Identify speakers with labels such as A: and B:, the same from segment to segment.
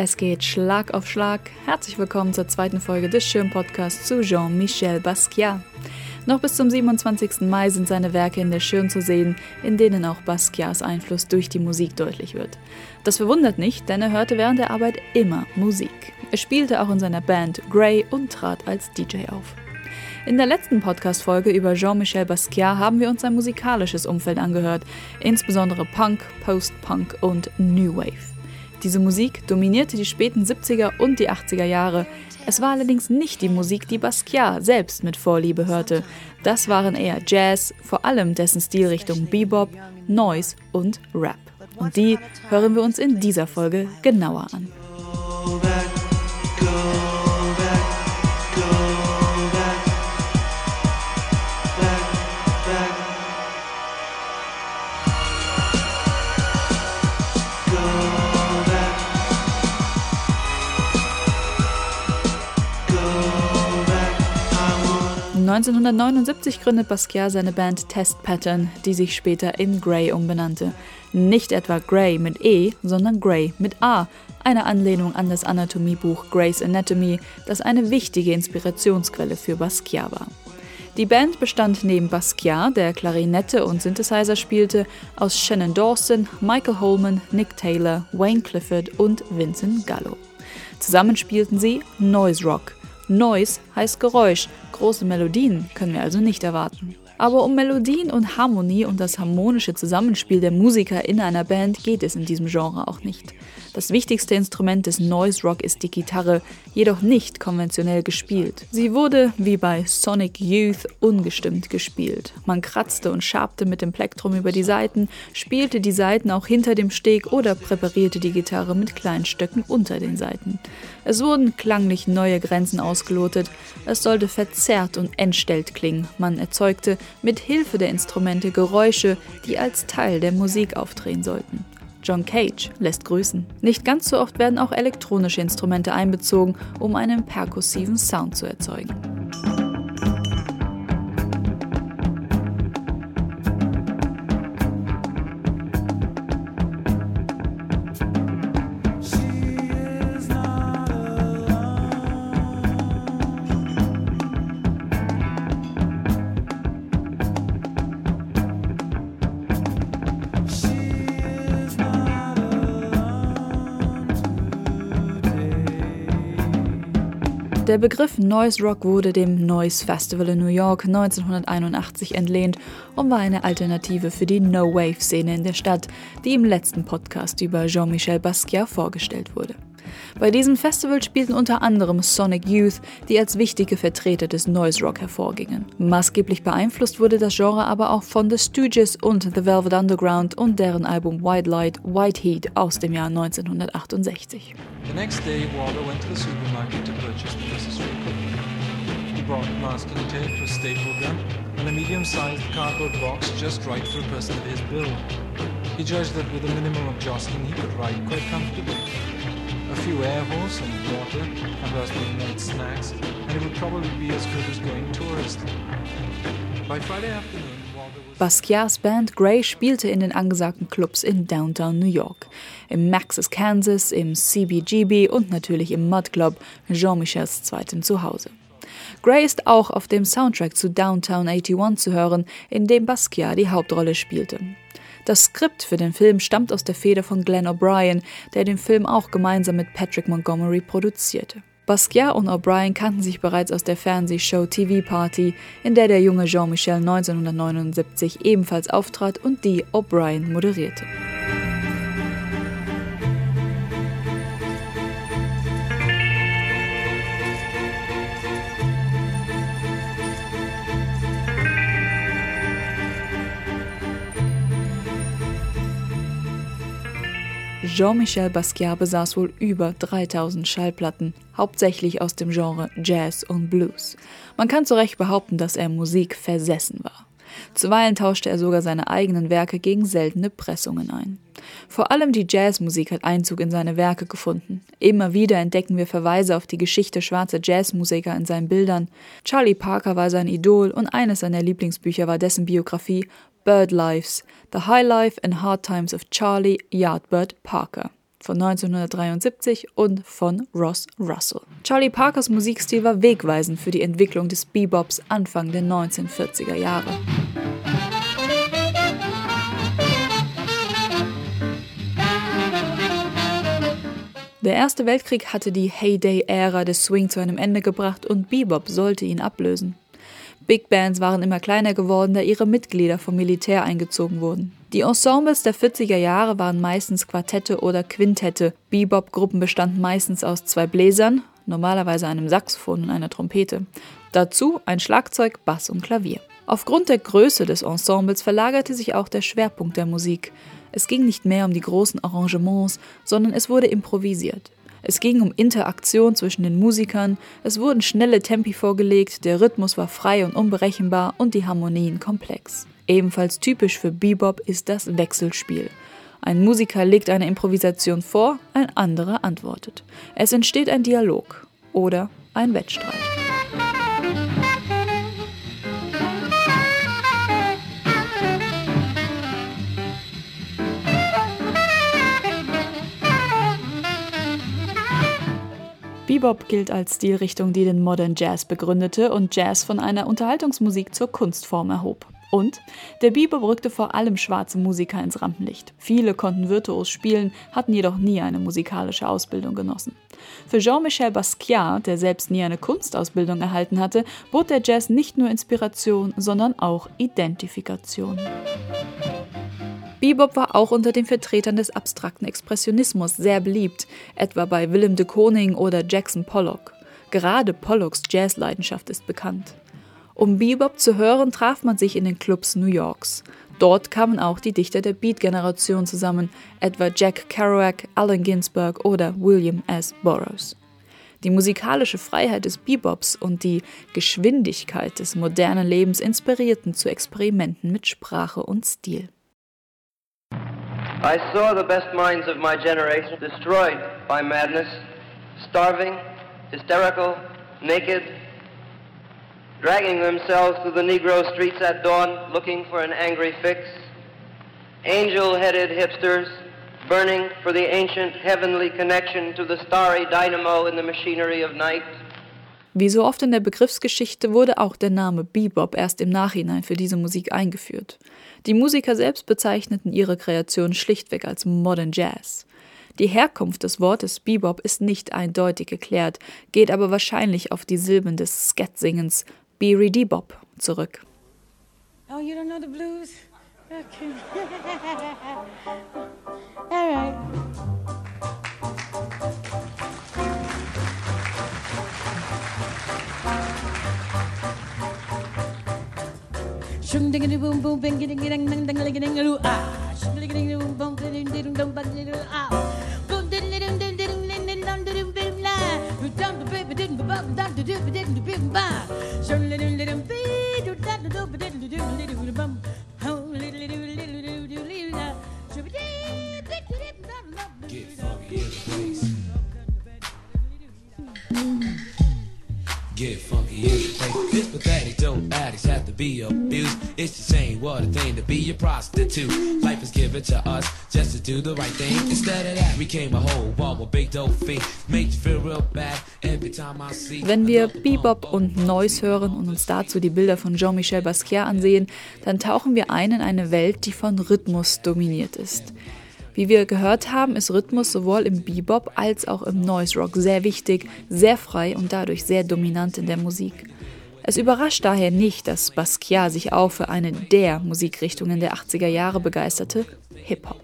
A: Es geht Schlag auf Schlag. Herzlich willkommen zur zweiten Folge des Schirm-Podcasts zu Jean-Michel Basquiat. Noch bis zum 27. Mai sind seine Werke in der Schirn zu sehen, in denen auch Basquiats Einfluss durch die Musik deutlich wird. Das verwundert nicht, denn er hörte während der Arbeit immer Musik. Er spielte auch in seiner Band Grey und trat als DJ auf. In der letzten Podcast-Folge über Jean-Michel Basquiat haben wir uns sein musikalisches Umfeld angehört, insbesondere Punk, Post-Punk und New Wave. Diese Musik dominierte die späten 70er und die 80er Jahre. Es war allerdings nicht die Musik, die Basquiat selbst mit Vorliebe hörte. Das waren eher Jazz, vor allem dessen Stilrichtung Bebop, Noise und Rap. Und die hören wir uns in dieser Folge genauer an. 1979 gründet Basquiat seine Band Test Pattern, die sich später in Grey umbenannte. Nicht etwa Grey mit E, sondern Grey mit A, eine Anlehnung an das Anatomiebuch Grey's Anatomy, das eine wichtige Inspirationsquelle für Basquiat war. Die Band bestand neben Basquiat, der Klarinette und Synthesizer spielte, aus Shannon Dawson, Michael Holman, Nick Taylor, Wayne Clifford und Vincent Gallo. Zusammen spielten sie Noise Rock, Noise heißt Geräusch, große Melodien können wir also nicht erwarten. Aber um Melodien und Harmonie und das harmonische Zusammenspiel der Musiker in einer Band geht es in diesem Genre auch nicht. Das wichtigste Instrument des Noise Rock ist die Gitarre, jedoch nicht konventionell gespielt. Sie wurde, wie bei Sonic Youth, ungestimmt gespielt. Man kratzte und schabte mit dem Plektrum über die Saiten, spielte die Saiten auch hinter dem Steg oder präparierte die Gitarre mit kleinen Stöcken unter den Saiten. Es wurden klanglich neue Grenzen ausgelotet. Es sollte verzerrt und entstellt klingen. Man erzeugte mit Hilfe der Instrumente Geräusche, die als Teil der Musik aufdrehen sollten. John Cage lässt grüßen. Nicht ganz so oft werden auch elektronische Instrumente einbezogen, um einen perkussiven Sound zu erzeugen. Der Begriff Noise Rock wurde dem Noise Festival in New York 1981 entlehnt und war eine Alternative für die No-Wave-Szene in der Stadt, die im letzten Podcast über Jean-Michel Basquiat vorgestellt wurde. Bei diesem Festival spielten unter anderem Sonic Youth, die als wichtige Vertreter des Noise Rock hervorgingen. Maßgeblich beeinflusst wurde das Genre aber auch von The Stooges und The Velvet Underground und deren Album White Light, White Heat aus dem Jahr 1968. The next day, Waldo went to the supermarket to purchase Mrs. He bought masking tape, a staple gun, and a medium-sized cardboard box just right for a person of his build. He judged that with a minimum of jostling, he could ride quite comfortably a few air holes, some water, and husband made snacks, and it would probably be as good as going tourist. By Friday afternoon, Basquiats Band Grey spielte in den angesagten Clubs in Downtown New York, im Max's Kansas, im CBGB und natürlich im Mud Club, Jean-Michels zweitem Zuhause. Grey ist auch auf dem Soundtrack zu Downtown 81 zu hören, in dem Basquiat die Hauptrolle spielte. Das Skript für den Film stammt aus der Feder von Glenn O'Brien, der den Film auch gemeinsam mit Patrick Montgomery produzierte. Basquiat und O'Brien kannten sich bereits aus der Fernsehshow TV Party, in der der junge Jean-Michel 1979 ebenfalls auftrat und die O'Brien moderierte. Jean-Michel Basquiat besaß wohl über 3000 Schallplatten, hauptsächlich aus dem Genre Jazz und Blues. Man kann zu Recht behaupten, dass er Musik versessen war. Zuweilen tauschte er sogar seine eigenen Werke gegen seltene Pressungen ein. Vor allem die Jazzmusik hat Einzug in seine Werke gefunden. Immer wieder entdecken wir Verweise auf die Geschichte schwarzer Jazzmusiker in seinen Bildern. Charlie Parker war sein Idol und eines seiner Lieblingsbücher war dessen Biografie Bird Lives, The High Life and Hard Times of Charlie Yardbird Parker. von 1973 und von Ross Russell. Charlie Parkers Musikstil war wegweisend für die Entwicklung des Bebops Anfang der 1940er Jahre. Der Erste Weltkrieg hatte die Heyday-Ära des Swing zu einem Ende gebracht und Bebop sollte ihn ablösen. Big Bands waren immer kleiner geworden, da ihre Mitglieder vom Militär eingezogen wurden. Die Ensembles der 40er Jahre waren meistens Quartette oder Quintette. Bebop-Gruppen bestanden meistens aus zwei Bläsern, normalerweise einem Saxophon und einer Trompete. Dazu ein Schlagzeug, Bass und Klavier. Aufgrund der Größe des Ensembles verlagerte sich auch der Schwerpunkt der Musik. Es ging nicht mehr um die großen Arrangements, sondern es wurde improvisiert. Es ging um Interaktion zwischen den Musikern, es wurden schnelle Tempi vorgelegt, der Rhythmus war frei und unberechenbar und die Harmonien komplex. Ebenfalls typisch für Bebop ist das Wechselspiel. Ein Musiker legt eine Improvisation vor, ein anderer antwortet. Es entsteht ein Dialog oder ein Wettstreit. Bebop gilt als Stilrichtung, die den Modern Jazz begründete und Jazz von einer Unterhaltungsmusik zur Kunstform erhob. Und der Bebop rückte vor allem schwarze Musiker ins Rampenlicht. Viele konnten virtuos spielen, hatten jedoch nie eine musikalische Ausbildung genossen. Für Jean-Michel Basquiat, der selbst nie eine Kunstausbildung erhalten hatte, bot der Jazz nicht nur Inspiration, sondern auch Identifikation. Bebop war auch unter den Vertretern des abstrakten Expressionismus sehr beliebt, etwa bei Willem de Koning oder Jackson Pollock. Gerade Pollocks Jazzleidenschaft ist bekannt. Um Bebop zu hören, traf man sich in den Clubs New Yorks. Dort kamen auch die Dichter der Beat-Generation zusammen, etwa Jack Kerouac, Allen Ginsberg oder William S. Burroughs. Die musikalische Freiheit des Bebops und die Geschwindigkeit des modernen Lebens inspirierten zu Experimenten mit Sprache und Stil.
B: I saw the best minds of my generation destroyed by madness, starving, hysterical, naked, dragging themselves through the Negro streets at dawn looking for an angry fix, angel-headed hipsters burning for the ancient heavenly connection to the starry dynamo in the machinery of night.
A: Wie so oft in der Begriffsgeschichte wurde auch der Name Bebop erst im Nachhinein für diese Musik eingeführt. Die Musiker selbst bezeichneten ihre Kreation schlichtweg als Modern Jazz. Die Herkunft des Wortes Bebop ist nicht eindeutig geklärt, geht aber wahrscheinlich auf die Silben des Scat-Singens Beery Bop zurück. Oh, you don't know the blues? Okay. Shum ding ding ding ding ding ding ding ding ding ah ding ding ding ding ding ding ding ding ah ding ding ding ding ding ding ding ding ding ding ding ding ding ding ding ding ding ding little This pathetic dope addicts have to be abused. It's the same what a thing to be a prostitute. Life is given to us just to do the right thing. Instead of that, we came a whole bomb of big dope fiend. Makes you feel real bad every time I see. Wenn wir Bebop und Noise hören und uns dazu die Bilder von Jean-Michel Basquiat ansehen, dann tauchen wir ein in eine Welt, die von Rhythmus dominiert ist. Wie wir gehört haben, ist Rhythmus sowohl im Bebop als auch im Noise Rock sehr wichtig, sehr frei und dadurch sehr dominant in der Musik. Es überrascht daher nicht, dass Basquiat sich auch für eine der Musikrichtungen der 80er Jahre begeisterte, Hip-Hop.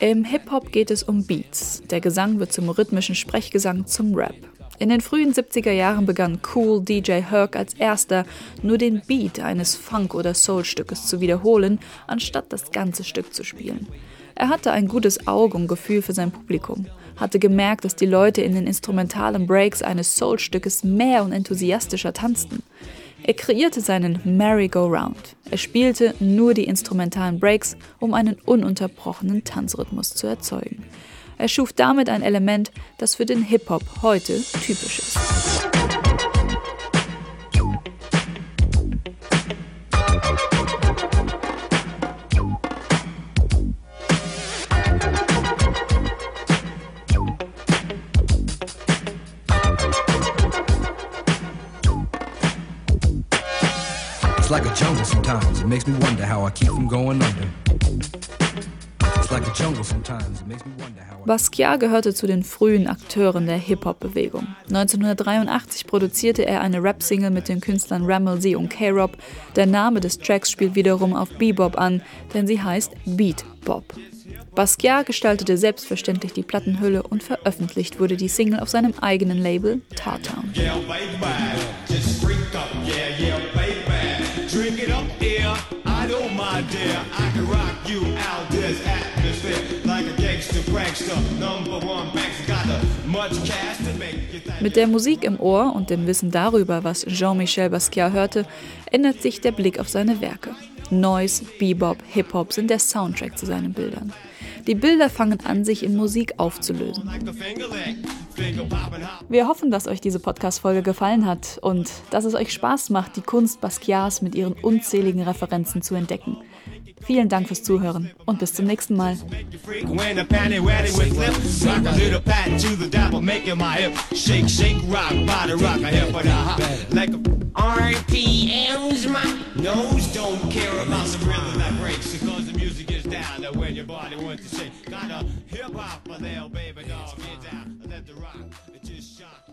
A: Im Hip-Hop geht es um Beats. Der Gesang wird zum rhythmischen Sprechgesang zum Rap. In den frühen 70er Jahren begann Cool DJ Herc als erster, nur den Beat eines Funk- oder Soul-Stückes zu wiederholen, anstatt das ganze Stück zu spielen. Er hatte ein gutes Auge und Gefühl für sein Publikum, hatte gemerkt, dass die Leute in den instrumentalen Breaks eines Soul-Stückes mehr und enthusiastischer tanzten. Er kreierte seinen Merry-Go-Round. Er spielte nur die instrumentalen Breaks, um einen ununterbrochenen Tanzrhythmus zu erzeugen. Er schuf damit ein Element, das für den Hip-Hop heute typisch ist. Makes me wonder how I keep from going under. Basquiat gehörte zu den frühen Akteuren der Hip-Hop-Bewegung. 1983 produzierte er eine Rap-Single mit den Künstlern Rammelsey und K-Rob. Der Name des Tracks spielt wiederum auf Bebop an, denn sie heißt Beat Bop. Basquiat gestaltete selbstverständlich die Plattenhülle und veröffentlicht wurde die Single auf seinem eigenen Label Tartown. Yeah, Mit der Musik im Ohr und dem Wissen darüber, was Jean-Michel Basquiat hörte, ändert sich der Blick auf seine Werke. Noise, Bebop, Hip-Hop sind der Soundtrack zu seinen Bildern. Die Bilder fangen an, sich in Musik aufzulösen. Wir hoffen, dass euch diese Podcast-Folge gefallen hat und dass es euch Spaß macht, die Kunst Basquiats mit ihren unzähligen Referenzen zu entdecken. Vielen Dank fürs Zuhören und bis zum nächsten Mal. Just shock